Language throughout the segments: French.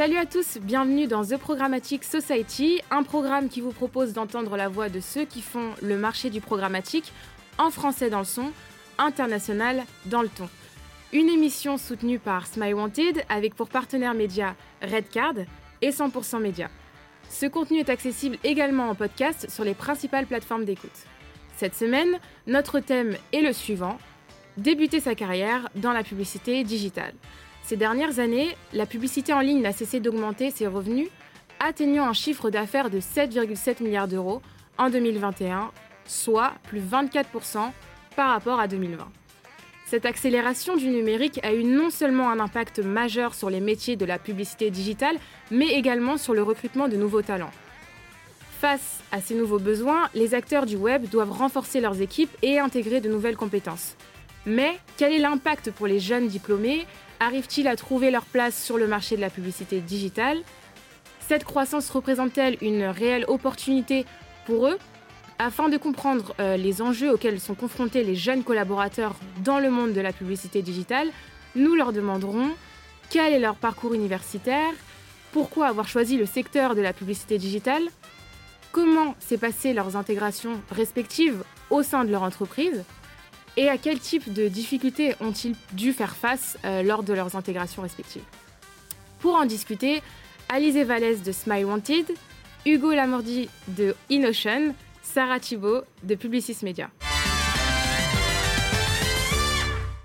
Salut à tous, bienvenue dans The Programmatic Society, un programme qui vous propose d'entendre la voix de ceux qui font le marché du programmatique, en français dans le son, international dans le ton. Une émission soutenue par Smile Wanted avec pour partenaire média Redcard et 100% Média. Ce contenu est accessible également en podcast sur les principales plateformes d'écoute. Cette semaine, notre thème est le suivant débuter sa carrière dans la publicité digitale. Ces dernières années, la publicité en ligne n'a cessé d'augmenter ses revenus, atteignant un chiffre d'affaires de 7,7 milliards d'euros en 2021, soit plus 24% par rapport à 2020. Cette accélération du numérique a eu non seulement un impact majeur sur les métiers de la publicité digitale, mais également sur le recrutement de nouveaux talents. Face à ces nouveaux besoins, les acteurs du web doivent renforcer leurs équipes et intégrer de nouvelles compétences. Mais quel est l'impact pour les jeunes diplômés? Arrivent-ils à trouver leur place sur le marché de la publicité digitale? Cette croissance représente-t-elle une réelle opportunité pour eux? Afin de comprendre euh, les enjeux auxquels sont confrontés les jeunes collaborateurs dans le monde de la publicité digitale, nous leur demanderons quel est leur parcours universitaire, pourquoi avoir choisi le secteur de la publicité digitale, comment s'est passée leurs intégrations respectives au sein de leur entreprise, et à quel type de difficultés ont-ils dû faire face euh, lors de leurs intégrations respectives? Pour en discuter, Alizé Vallès de Smile Wanted, Hugo Lamordi de InOcean, Sarah Thibault de Publicis Media.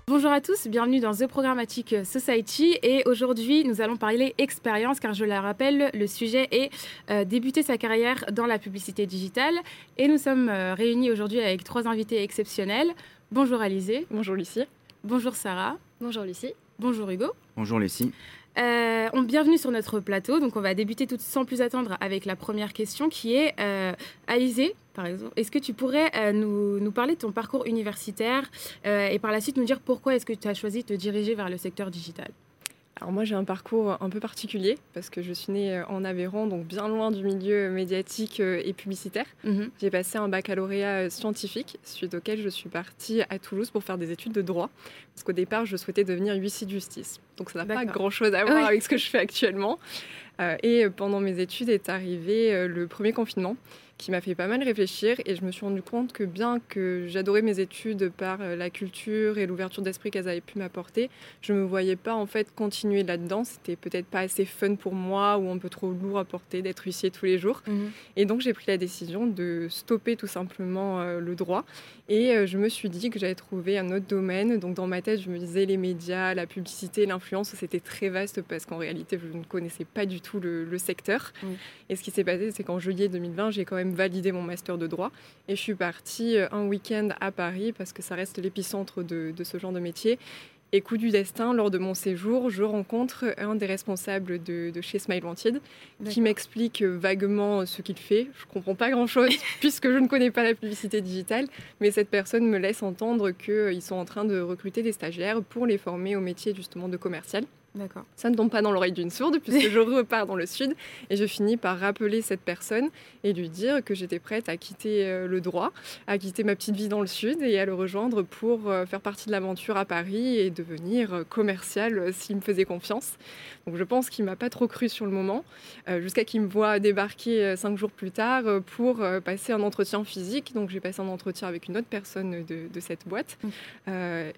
Bonjour à tous, bienvenue dans The Programmatic Society et aujourd'hui nous allons parler expérience car je la rappelle le sujet est euh, débuter sa carrière dans la publicité digitale et nous sommes euh, réunis aujourd'hui avec trois invités exceptionnels. Bonjour Alizé. Bonjour Lucie. Bonjour Sarah. Bonjour Lucie. Bonjour Hugo. Bonjour Lucie. Euh, bienvenue sur notre plateau. Donc, on va débuter tout sans plus attendre avec la première question qui est euh, Alizé, par exemple. Est-ce que tu pourrais euh, nous, nous, parler de ton parcours universitaire euh, et par la suite nous dire pourquoi est-ce que tu as choisi de te diriger vers le secteur digital? Alors moi j'ai un parcours un peu particulier parce que je suis née en Aveyron, donc bien loin du milieu médiatique et publicitaire. Mhm. J'ai passé un baccalauréat scientifique, suite auquel je suis partie à Toulouse pour faire des études de droit. Parce qu'au départ je souhaitais devenir huissier de justice. Donc ça n'a pas grand-chose à voir avec ce que je fais actuellement. Euh, et pendant mes études est arrivé euh, le premier confinement qui m'a fait pas mal réfléchir et je me suis rendu compte que bien que j'adorais mes études par euh, la culture et l'ouverture d'esprit qu'elles avaient pu m'apporter, je me voyais pas en fait continuer là-dedans. C'était peut-être pas assez fun pour moi ou un peu trop lourd à porter d'être huissier tous les jours. Mhm. Et donc j'ai pris la décision de stopper tout simplement euh, le droit et euh, je me suis dit que j'allais trouver un autre domaine. Donc dans ma tête, je me disais les médias, la publicité, l'influence, c'était très vaste parce qu'en réalité, je ne connaissais pas du tout le, secteur. Et ce qui s'est passé, c'est qu'en juillet 2020, j'ai quand même validé mon master de droit. Et je suis partie euh, un week-end à Paris parce que ça reste l'épicentre de, de ce genre de métier. Et coup du destin, lors de mon séjour, je rencontre un des responsables de, chez Smile Wanted qui m'explique vaguement ce qu'il fait. Je ne comprends pas grand-chose puisque je ne connais pas la publicité digitale, mais cette personne me laisse entendre qu'ils sont en train de recruter des stagiaires pour les former au métier justement de commercial. Ça ne tombe pas dans l'oreille d'une sourde puisque je repars dans le sud et je finis par rappeler cette personne et lui dire que j'étais prête à quitter euh, le droit, à quitter ma petite vie dans le sud et à le rejoindre pour euh, faire partie de l'aventure à Paris et devenir euh, commercial s'il me faisait confiance. Donc je pense qu'il m'a pas trop cru sur le moment jusqu'à qu'il me voit débarquer cinq jours plus tard pour passer un entretien physique. Donc j'ai passé un entretien avec une autre personne de, de cette boîte mmh.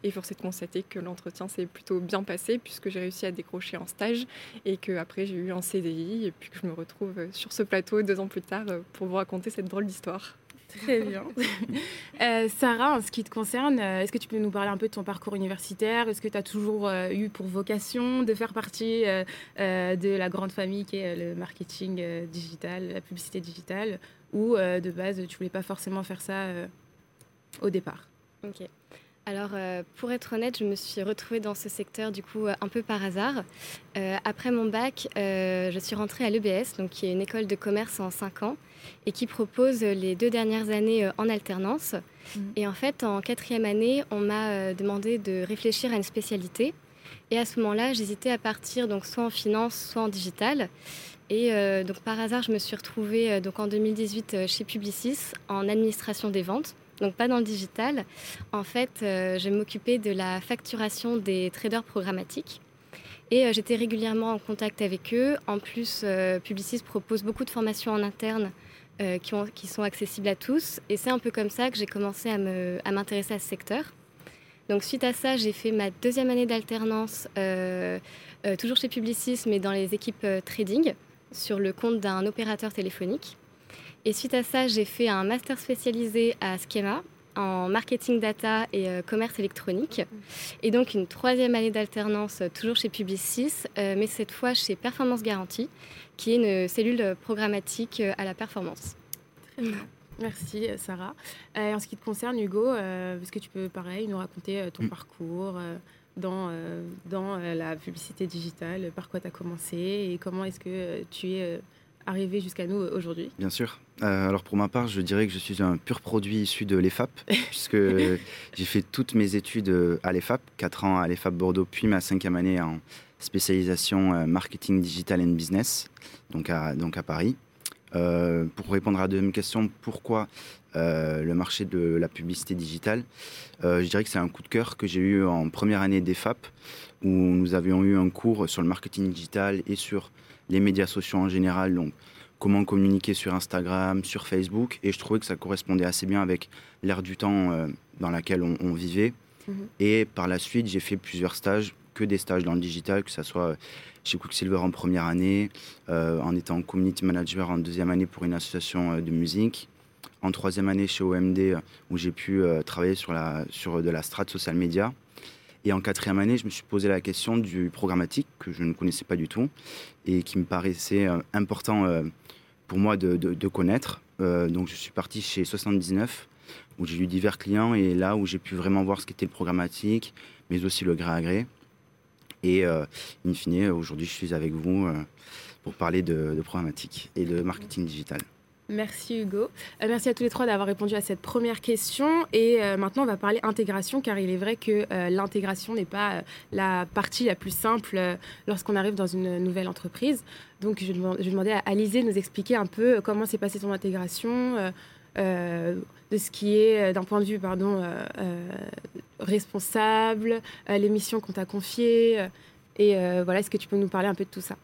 et force est de constater que l'entretien s'est plutôt bien passé puisque j'ai réussi à décrocher en stage et que après j'ai eu un CDI et puis que je me retrouve sur ce plateau deux ans plus tard euh, pour vous raconter cette drôle d'histoire. Très bien. euh, Sarah, en ce qui te concerne, euh, est-ce que tu peux nous parler un peu de ton parcours universitaire? Est-ce que tu as toujours euh, eu pour vocation de faire partie de la grande famille qui est le marketing digital, la publicité digitale? Ou de base, tu voulais pas forcément faire ça au départ? Ok. Alors, euh, pour être honnête, je me suis retrouvée dans ce secteur du coup euh, un peu par hasard. Euh, après mon bac, je suis rentrée à l'EBS, donc qui est une école de commerce en 5 ans et qui propose les deux dernières années en alternance. Mmh. Et en fait, en quatrième année, on m'a demandé de réfléchir à une spécialité. Et à ce moment-là, j'hésitais à partir donc soit en finance, soit en digital. Et donc par hasard, je me suis retrouvée donc en 2018 chez Publicis en administration des ventes donc pas dans le digital. En fait, euh, je m'occupais de la facturation des traders programmatiques. Et j'étais régulièrement en contact avec eux. En plus, Publicis propose beaucoup de formations en interne qui, qui, sont accessibles à tous. Et c'est un peu comme ça que j'ai commencé à m'intéresser à, à, ce secteur. Donc suite à ça, j'ai fait ma deuxième année d'alternance, toujours chez Publicis, mais dans les équipes trading, sur le compte d'un opérateur téléphonique. Et suite à ça, j'ai fait un master spécialisé à Schema en marketing data et euh, commerce électronique. Et donc une troisième année d'alternance, euh, toujours chez Publicis, euh, mais cette fois chez Performance Garantie, qui est une cellule programmatique à la performance. Très bien. Merci Sarah. en ce qui te concerne Hugo, est-ce que tu peux pareil nous raconter ton mm. parcours dans, dans la publicité digitale, par quoi tu as commencé et comment est-ce que tu es arrivé jusqu'à nous aujourd'hui Bien sûr. Euh, alors pour ma part, je dirais que je suis un pur produit issu de l'EFAP, puisque j'ai fait toutes mes études euh, à l'EFAP, 4 ans à l'EFAP Bordeaux, puis ma cinquième année en spécialisation euh, marketing digital and business, donc à, donc à Paris. Pour répondre à la deuxième question, pourquoi le marché de la publicité digitale Je dirais que c'est un coup de cœur que j'ai eu en première année d'EFAP, où nous avions eu un cours sur le marketing digital et sur les médias sociaux en général, donc comment communiquer sur Instagram, sur Facebook, et je trouvais que ça correspondait assez bien avec l'ère du temps euh, dans laquelle on, vivait. Mhm. Et par la suite, j'ai fait plusieurs stages, que des stages dans le digital, que ce soit chez Quicksilver en première année, euh, en étant community manager en deuxième année pour une association euh, de musique, en troisième année chez OMD, où j'ai pu travailler sur, de la strate social media. Et en quatrième année, je me suis posé la question du programmatique, que je ne connaissais pas du tout, et qui me paraissait euh, important euh, pour moi de, connaître. Euh, donc je suis parti chez 79, où j'ai eu divers clients, et là où j'ai pu vraiment voir ce qu'était le programmatique, mais aussi le gré à gré. Et in fine, aujourd'hui, je suis avec vous pour parler de, de programmatique et de marketing digital. Merci Hugo. Euh, merci à tous les trois d'avoir répondu à cette première question. Et euh, maintenant, on va parler intégration, car il est vrai que euh, l'intégration n'est pas la partie la plus simple lorsqu'on arrive dans une nouvelle entreprise. Donc, je, vais demander à Alizé de nous expliquer un peu comment s'est passée ton intégration, de ce qui est, d'un point de vue pardon, responsable, les missions qu'on t'a confiées. et voilà, est-ce que tu peux nous parler un peu de tout ça?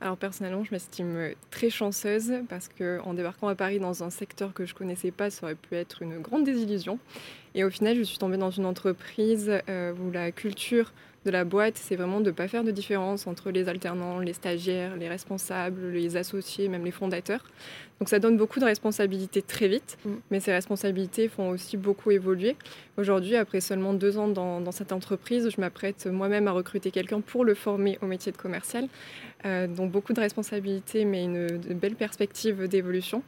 Alors personnellement, je m'estime très chanceuse parce qu'en débarquant à Paris dans un secteur que je connaissais pas, ça aurait pu être une grande désillusion. Et au final, je suis tombée dans une entreprise euh, où la culture de la boîte, c'est vraiment de ne pas faire de différence entre les alternants, les stagiaires, les responsables, les associés, même les fondateurs. Donc ça donne beaucoup de responsabilités très vite, mm. mais ces responsabilités font aussi beaucoup évoluer. Aujourd'hui, après seulement deux ans dans, cette entreprise, je m'apprête moi-même à recruter quelqu'un pour le former au métier de commercial. Euh, donc beaucoup de responsabilités, mais une, une belle perspective d'évolution.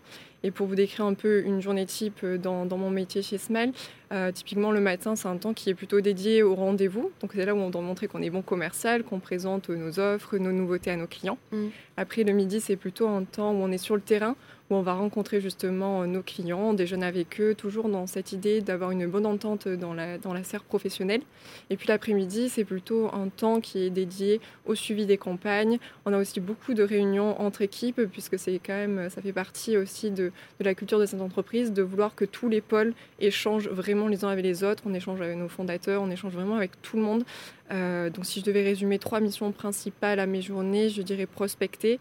Et pour vous décrire un peu une journée type euh, dans, mon métier chez Smile, euh, typiquement le matin, c'est un temps qui est plutôt dédié au rendez-vous. Donc c'est là où on doit montrer qu'on est bon commercial, qu'on présente nos offres, nos nouveautés à nos clients. Mm. Après, le midi, c'est plutôt un temps où on est sur le terrain, où on va rencontrer justement nos clients, déjeuner avec eux, toujours dans cette idée d'avoir une bonne entente dans la, dans la serre professionnelle. Et puis l'après-midi, c'est plutôt un temps qui est dédié au suivi des campagnes. On a aussi beaucoup de réunions entre équipes, puisque c'est quand même, ça fait partie aussi de, la culture de cette entreprise, de vouloir que tous les pôles échangent vraiment les uns avec les autres. On échange avec nos fondateurs, on échange vraiment avec tout le monde. Euh, donc si je devais résumer trois missions principales à mes journées, je dirais prospecter,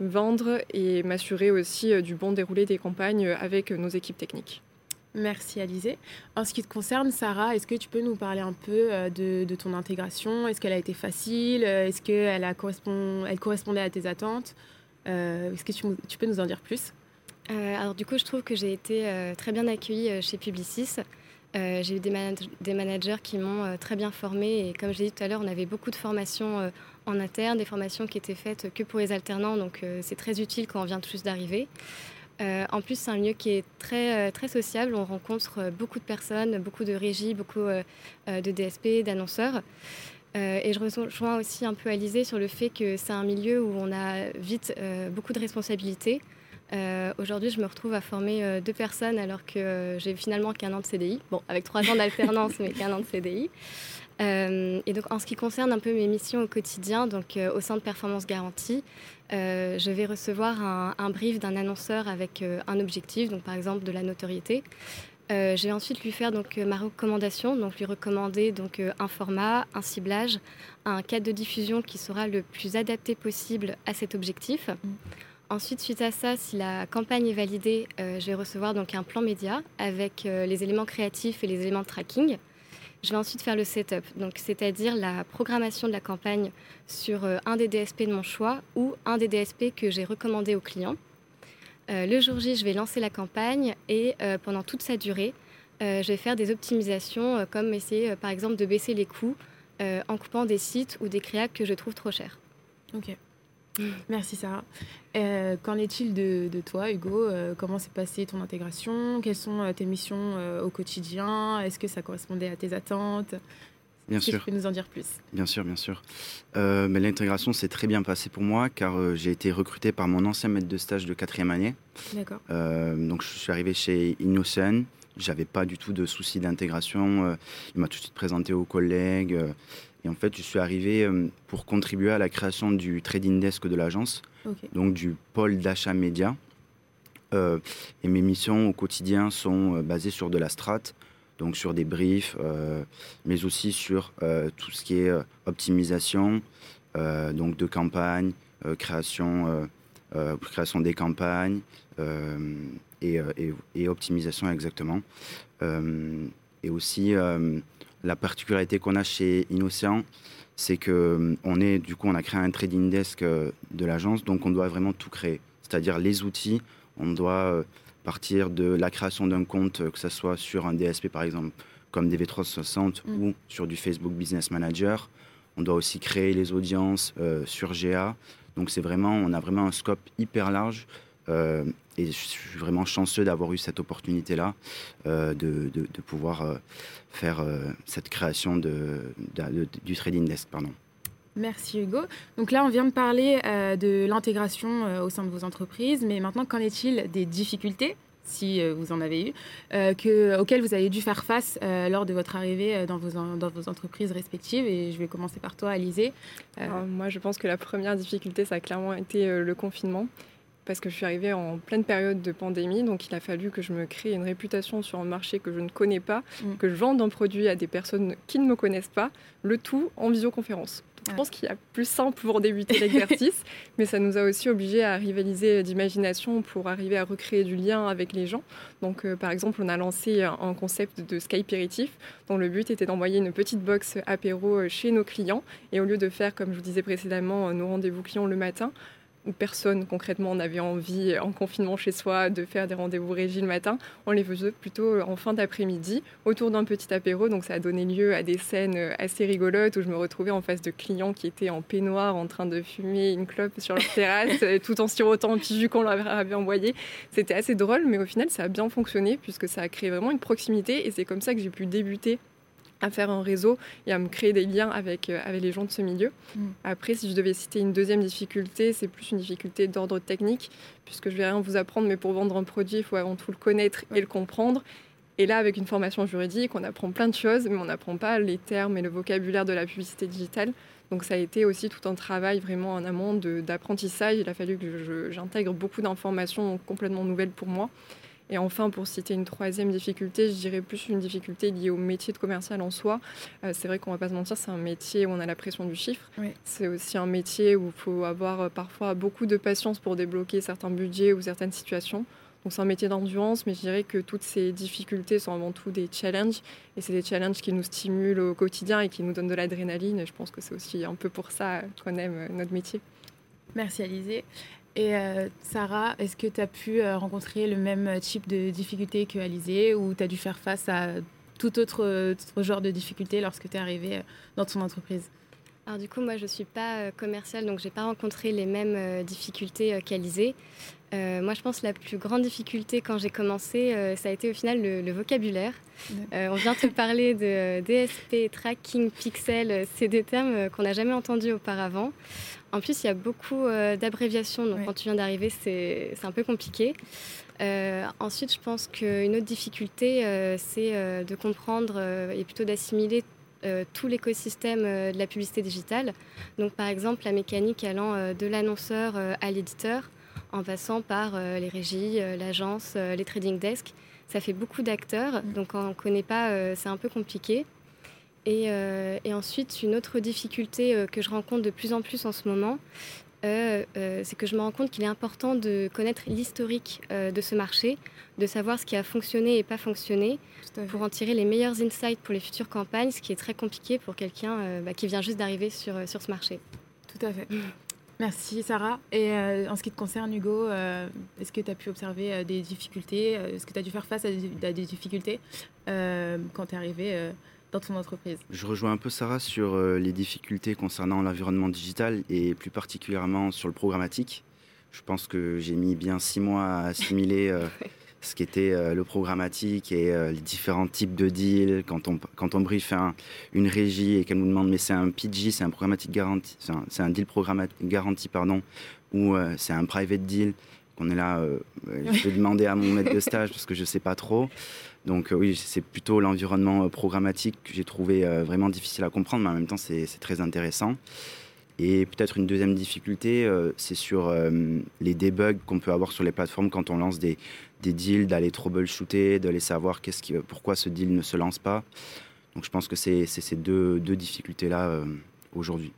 vendre et m'assurer aussi euh, du bon déroulé des campagnes euh, avec nos équipes techniques. Merci Alizé. En ce qui te concerne, Sarah, est-ce que tu peux nous parler un peu de, ton intégration? Est-ce qu'elle a été facile? Est-ce qu'elle correspond, elle correspondait à tes attentes? Est-ce que tu, tu, peux nous en dire plus? Alors du coup, je trouve que j'ai été très bien accueillie chez Publicis. Euh, j'ai eu des, des, managers qui m'ont euh, très bien formée et comme j'ai dit tout à l'heure, on avait beaucoup de formations euh, en interne, des formations qui étaient faites que pour les alternants, donc c'est très utile quand on vient tout juste d'arriver. en plus, c'est un milieu qui est très, très sociable, on rencontre beaucoup de personnes, beaucoup de régies, beaucoup de DSP, d'annonceurs. et je rejoins aussi un peu Alizé sur le fait que c'est un milieu où on a vite beaucoup de responsabilités. Euh, aujourd'hui, je me retrouve à former euh, deux personnes alors que euh, j'ai finalement qu'un an de CDI. Bon, avec trois ans d'alternance, mais qu'un an de CDI. Et donc, en ce qui concerne un peu mes missions au quotidien, donc au sein de Performance Garantie, je vais recevoir un, un brief d'un annonceur avec un objectif, donc par exemple de la notoriété. je vais ensuite lui faire donc ma recommandation, donc lui recommander donc un format, un ciblage, un cadre de diffusion qui sera le plus adapté possible à cet objectif. Mm. Ensuite, suite à ça, si la campagne est validée, je vais recevoir donc un plan média avec les éléments créatifs et les éléments de tracking. Je vais ensuite faire le setup, donc c'est-à-dire la programmation de la campagne sur euh, un des DSP de mon choix ou un des DSP que j'ai recommandé au client. Euh, le jour J, je vais lancer la campagne et euh, pendant toute sa durée, je vais faire des optimisations comme essayer par exemple de baisser les coûts en coupant des sites ou des créas que je trouve trop chers. Ok. Merci Sarah. Euh, qu'en est-il de, toi, Hugo euh, Comment s'est passée ton intégration? Quelles sont euh, tes missions au quotidien? Est-ce que ça correspondait à tes attentes? Bien sûr. Tu peux nous en dire plus? Bien sûr, bien sûr. mais l'intégration s'est très bien passée pour moi car j'ai été recruté par mon ancien maître de stage de quatrième année. D'accord. donc je suis arrivé chez Innocent. J'avais pas du tout de soucis d'intégration. il m'a tout de suite présenté aux collègues. Et en fait, je suis arrivé euh, pour contribuer à la création du trading desk de l'agence, donc du pôle d'achat média. Euh, et mes missions au quotidien sont euh, basées sur de la strat, donc sur des briefs, mais aussi sur tout ce qui est optimisation, donc de campagne, création, création des campagnes et, et, optimisation exactement. et aussi la particularité qu'on a chez Innocent, c'est que euh, on est du coup on a créé un trading desk euh, de l'agence, donc on doit vraiment tout créer, c'est-à-dire les outils. On doit euh, partir de la création d'un compte, que ce soit sur un DSP par exemple, comme DV360 mm. ou sur du Facebook Business Manager. On doit aussi créer les audiences sur GA. Donc c'est vraiment, on a vraiment un scope hyper large et je suis vraiment chanceux d'avoir eu cette opportunité-là euh, de, de, pouvoir euh, faire euh, cette création de, du trading desk. Pardon. Merci Hugo. Donc là, on vient de parler de l'intégration au sein de vos entreprises, mais maintenant, qu'en est-il des difficultés si vous en avez eu, que, auxquelles vous avez dû faire face lors de votre arrivée dans vos, dans vos entreprises respectives? Et je vais commencer par toi, Alizé. moi, je pense que la première difficulté, ça a clairement été le confinement parce que je suis arrivée en pleine période de pandémie, donc il a fallu que je me crée une réputation sur un marché que je ne connais pas, mm. que je vende un produit à des personnes qui ne me connaissent pas, le tout en visioconférence. Je pense qu'il y a plus simple pour débuter l'exercice, mais ça nous a aussi obligés à rivaliser d'imagination pour arriver à recréer du lien avec les gens. Donc, euh, par exemple, on a lancé un concept de Skypéritif, dont le but était d'envoyer une petite box apéro euh, chez nos clients. Et au lieu de faire, comme je vous disais précédemment, nos rendez-vous clients le matin, où personne concrètement n'avait envie, en confinement chez soi, de faire des rendez-vous régis le matin. On les faisait plutôt en fin d'après-midi, autour d'un petit apéro. Donc ça a donné lieu à des scènes assez rigolotes où je me retrouvais en face de clients qui étaient en peignoir, en train de fumer une clope sur leur terrasse, tout en sirotant un petit jus qu'on leur avait envoyé. C'était assez drôle, mais au final, ça a bien fonctionné puisque ça a créé vraiment une proximité et c'est comme ça que j'ai pu débuter à faire un réseau et à me créer des liens avec, euh, avec les gens de ce milieu. Mm. Après, si je devais citer une deuxième difficulté, c'est plus une difficulté d'ordre technique, puisque je vais rien vous apprendre, mais pour vendre un produit, il faut avant tout le connaître et le comprendre. Et là, avec une formation juridique, on apprend plein de choses, mais on n'apprend pas les termes et le vocabulaire de la publicité digitale. Donc ça a été aussi tout un travail vraiment en amont d'apprentissage. Il a fallu que j'intègre beaucoup d'informations complètement nouvelles pour moi. Et enfin, pour citer une troisième difficulté, je dirais plus une difficulté liée au métier de commercial en soi. Euh, c'est vrai qu'on va pas se mentir, c'est un métier où on a la pression du chiffre. C'est aussi un métier où il faut avoir euh, parfois beaucoup de patience pour débloquer certains budgets ou certaines situations. Donc c'est un métier d'endurance, mais je dirais que toutes ces difficultés sont avant tout des challenges. Et c'est des challenges qui nous stimulent au quotidien et qui nous donnent de l'adrénaline. Et je pense que c'est aussi un peu pour ça qu'on aime euh, notre métier. Merci Alizé. Et euh, Sarah, est-ce que tu as pu euh, rencontrer le même type de difficultés que Alizé ou tu as dû faire face à tout autre, genre de difficultés lorsque tu es arrivée euh, dans ton entreprise? Alors du coup, moi, je ne suis pas commerciale, donc je n'ai pas rencontré les mêmes difficultés qu'Alizé. moi, je pense que la plus grande difficulté quand j'ai commencé, ça a été au final le, vocabulaire. on vient te parler de DSP, tracking, pixel, c'est des termes qu'on n'a jamais entendus auparavant. En plus, il y a beaucoup euh, d'abréviations, donc quand tu viens d'arriver, c'est un peu compliqué. Euh, ensuite, je pense qu'une autre difficulté, euh, c'est de comprendre et plutôt d'assimiler tout l'écosystème de la publicité digitale. Donc, par exemple, la mécanique allant de l'annonceur à l'éditeur, en passant par les régies, l'agence, les trading desks. ça fait beaucoup d'acteurs, mm. donc quand on ne connaît pas, c'est un peu compliqué. Et, et, ensuite, une autre difficulté que je rencontre de plus en plus en ce moment, euh, euh, c'est que je me rends compte qu'il est important de connaître l'historique euh, de ce marché, de savoir ce qui a fonctionné et pas fonctionné, pour en tirer les meilleurs insights pour les futures campagnes, ce qui est très compliqué pour quelqu'un bah, qui vient juste d'arriver sur, sur ce marché. Tout à fait. Merci Sarah. Et en ce qui te concerne, Hugo, est-ce que tu as pu observer des difficultés Est-ce que tu as dû faire face à des, à des difficultés quand tu es arrivé dans ton entreprise? Je rejoins un peu Sarah sur euh, les difficultés concernant l'environnement digital et plus particulièrement sur le programmatique. Je pense que j'ai mis bien six mois à assimiler euh, ce qu'était euh, le programmatique et les différents types de deals. Quand on, quand on brief une régie et qu'elle nous demande mais c'est un PG, c'est un programmatique garanti, c'est un, deal programmatique garanti pardon, ou c'est un private deal qu'on est là, je vais demander à mon maître de stage parce que je ne sais pas trop. Donc euh, oui, c'est plutôt l'environnement euh, programmatique que j'ai trouvé euh, vraiment difficile à comprendre, mais en même temps c'est très intéressant. Et peut-être une deuxième difficulté, c'est sur les debugs qu'on peut avoir sur les plateformes quand on lance des, des deals, d'aller troubleshooter, d'aller savoir qu'est-ce qui, pourquoi ce deal ne se lance pas. Donc je pense que c'est ces deux, deux difficultés-là aujourd'hui.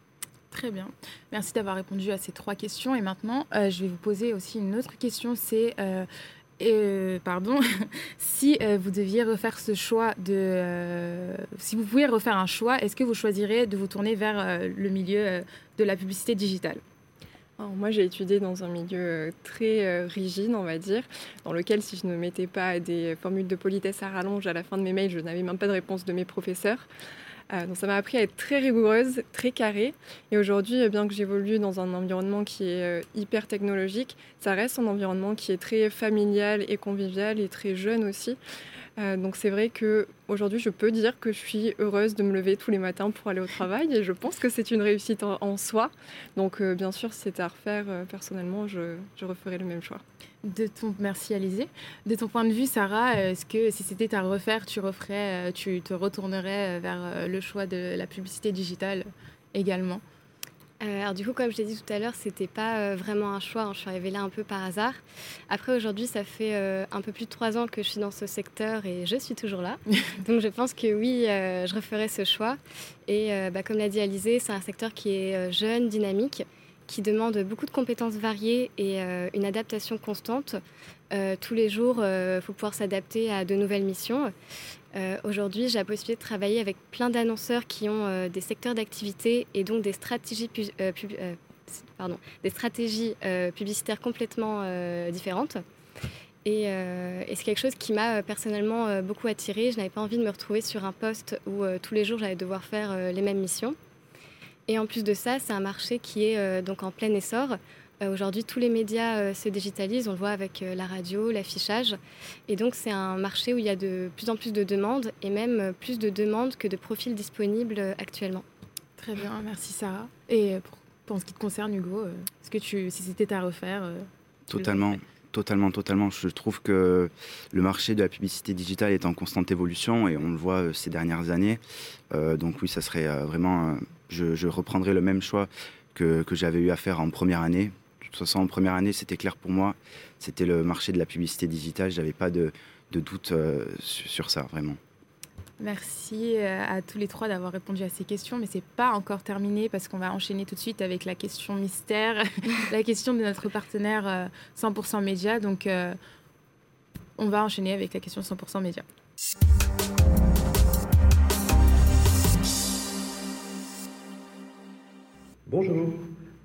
Très bien. Merci d'avoir répondu à ces trois questions. Et maintenant, je vais vous poser aussi une autre question. C'est euh, pardon, si euh, vous deviez refaire ce choix de, euh, si vous pouviez refaire un choix, est-ce que vous choisirez de vous tourner vers le milieu de la publicité digitale? Moi, j'ai étudié dans un milieu très rigide, on va dire, dans lequel si je ne mettais pas des formules de politesse à rallonge à la fin de mes mails, je n'avais même pas de réponse de mes professeurs. Euh, donc ça m'a appris à être très rigoureuse, très carrée. Et aujourd'hui, bien que j'évolue dans un environnement qui est euh, hyper technologique, ça reste un environnement qui est très familial et convivial et très jeune aussi. Euh, donc c'est vrai que aujourd'hui, je peux dire que je suis heureuse de me lever tous les matins pour aller au travail et je pense que c'est une réussite en, soi. Donc bien sûr, si c'était à refaire personnellement, je, je referais le même choix. De ton, merci Alizé. De ton point de vue, Sarah, est-ce que si c'était à refaire, tu referais, euh, tu te retournerais euh, vers euh, le choix de la publicité digitale également? Alors du coup, comme je l'ai dit tout à l'heure, c'était pas vraiment un choix. Hein. Je suis arrivée là un peu par hasard. Après, aujourd'hui, ça fait un peu plus de trois ans que je suis dans ce secteur et je suis toujours là. Donc je pense que oui, je referais ce choix. Et bah, comme l'a dit Alizé, c'est un secteur qui est jeune, dynamique qui demande beaucoup de compétences variées et euh, une adaptation constante. Euh, tous les jours, il euh, faut pouvoir s'adapter à de nouvelles missions. Aujourd'hui, j'ai la possibilité de travailler avec plein d'annonceurs qui ont des secteurs d'activité et donc des stratégies, stratégies publicitaires complètement différentes. Et, et c'est quelque chose qui m'a personnellement beaucoup attirée. Je n'avais pas envie de me retrouver sur un poste où tous les jours j'allais devoir faire les mêmes missions. Et en plus de ça, c'est un marché qui est euh, donc en plein essor. Euh, aujourd'hui, tous les médias euh, se digitalisent, on le voit avec la radio, l'affichage. Et donc, c'est un marché où il y a de plus en plus de demandes et même plus de demandes que de profils disponibles actuellement. Très bien, merci Sarah. Et pour, ce qui te concerne, Hugo, est-ce que tu, si c'était à refaire Totalement. Totalement, totalement. Je trouve que le marché de la publicité digitale est en constante évolution et on le voit ces dernières années. donc oui, ça serait vraiment je, reprendrai le même choix que, j'avais eu à faire en première année. De toute façon, en première année, c'était clair pour moi. C'était le marché de la publicité digitale. Je n'avais pas de, doute euh, sur ça, vraiment. Merci euh, à tous les trois d'avoir répondu à ces questions, mais c'est pas encore terminé parce qu'on va enchaîner tout de suite avec la question mystère, la question de notre partenaire 100% euh, Média. Donc, on va enchaîner avec la question 100% Média. Bonjour.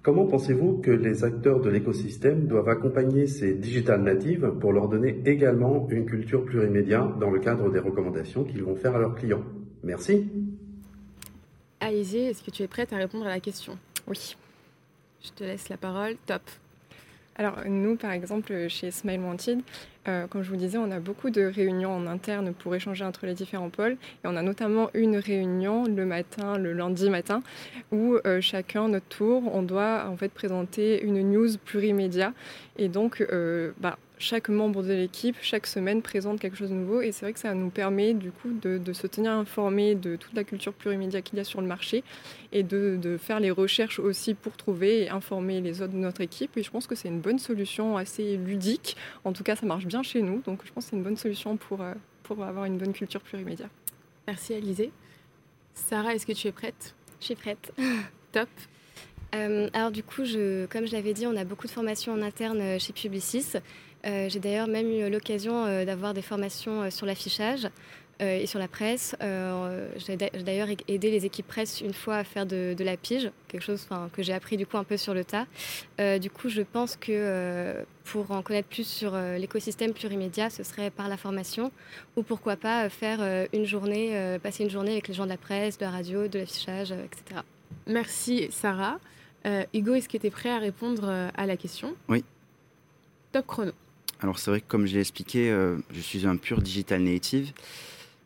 Comment pensez-vous que les acteurs de l'écosystème doivent accompagner ces digital natives pour leur donner également une culture plurimédia dans le cadre des recommandations qu'ils vont faire à leurs clients? Merci. Alizé, est-ce que tu es prête à répondre à la question? Oui. Je te laisse la parole. Top. Alors nous, par exemple, chez Smile Wanted, euh, comme je vous disais, on a beaucoup de réunions en interne pour échanger entre les différents pôles. Et on a notamment une réunion le matin, le lundi matin, où euh, chacun, notre tour, on doit en fait présenter une news plurimédia. Et donc, euh, bah, chaque membre de l'équipe, chaque semaine, présente quelque chose de nouveau. Et c'est vrai que ça nous permet du coup de, se tenir informé de toute la culture plurimédia qu'il y a sur le marché et de, faire les recherches aussi pour trouver et informer les autres de notre équipe. Et je pense que c'est une bonne solution assez ludique. En tout cas, ça marche bien chez nous. Donc je pense que c'est une bonne solution pour, euh, pour avoir une bonne culture plurimédia. Merci Alizé. Sarah, est-ce que tu es prête? Je suis prête. Top. Euh, alors du coup, je, comme je l'avais dit, on a beaucoup de formations en interne euh, chez Publicis. Euh, j'ai d'ailleurs même eu l'occasion d'avoir des formations sur l'affichage et sur la presse. j'ai d'ailleurs aidé les équipes presse une fois à faire de, la pige, quelque chose que j'ai appris du coup un peu sur le tas. du coup, je pense que pour en connaître plus sur l'écosystème plurimédia, ce serait par la formation ou pourquoi pas faire une journée, passer une journée avec les gens de la presse, de la radio, de l'affichage, etc. Merci Sarah. Euh, Hugo, est-ce que tu es prêt à répondre euh, à la question? Oui. Top chrono. Alors c'est vrai que comme je l'ai expliqué, euh, je suis un pur digital native.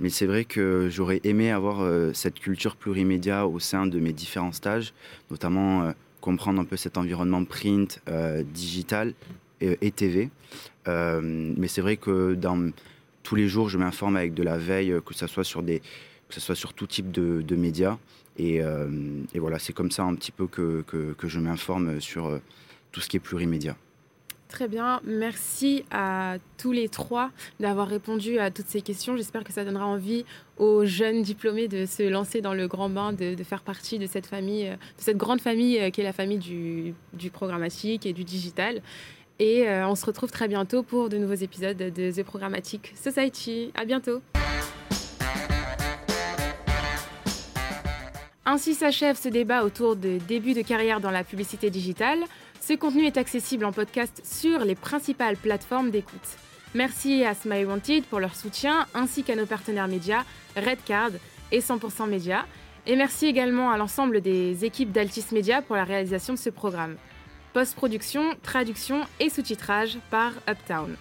Mais c'est vrai que j'aurais aimé avoir cette culture plurimédia au sein de mes différents stages, notamment comprendre un peu cet environnement print, digital et, TV. mais c'est vrai que tous les jours, je m'informe avec de la veille, que ce soit sur des, que ce soit sur tout type de médias. Euh, et, voilà, c'est comme ça un petit peu que, que, je m'informe sur euh, tout ce qui est plurimédia. Très bien, merci à tous les trois d'avoir répondu à toutes ces questions. J'espère que ça donnera envie aux jeunes diplômés de se lancer dans le grand bain, de, faire partie de cette famille, euh, de cette grande famille qui est la famille du, du programmatique et du digital. Et on se retrouve très bientôt pour de nouveaux épisodes de The Programmatic Society. À bientôt. Ainsi s'achève ce débat autour de début de carrière dans la publicité digitale. Ce contenu est accessible en podcast sur les principales plateformes d'écoute. Merci à Smile Wanted pour leur soutien, ainsi qu'à nos partenaires médias, Redcard et 100% Média. Et merci également à l'ensemble des équipes d'Altis Media pour la réalisation de ce programme. Post-production, traduction et sous-titrage par Uptown.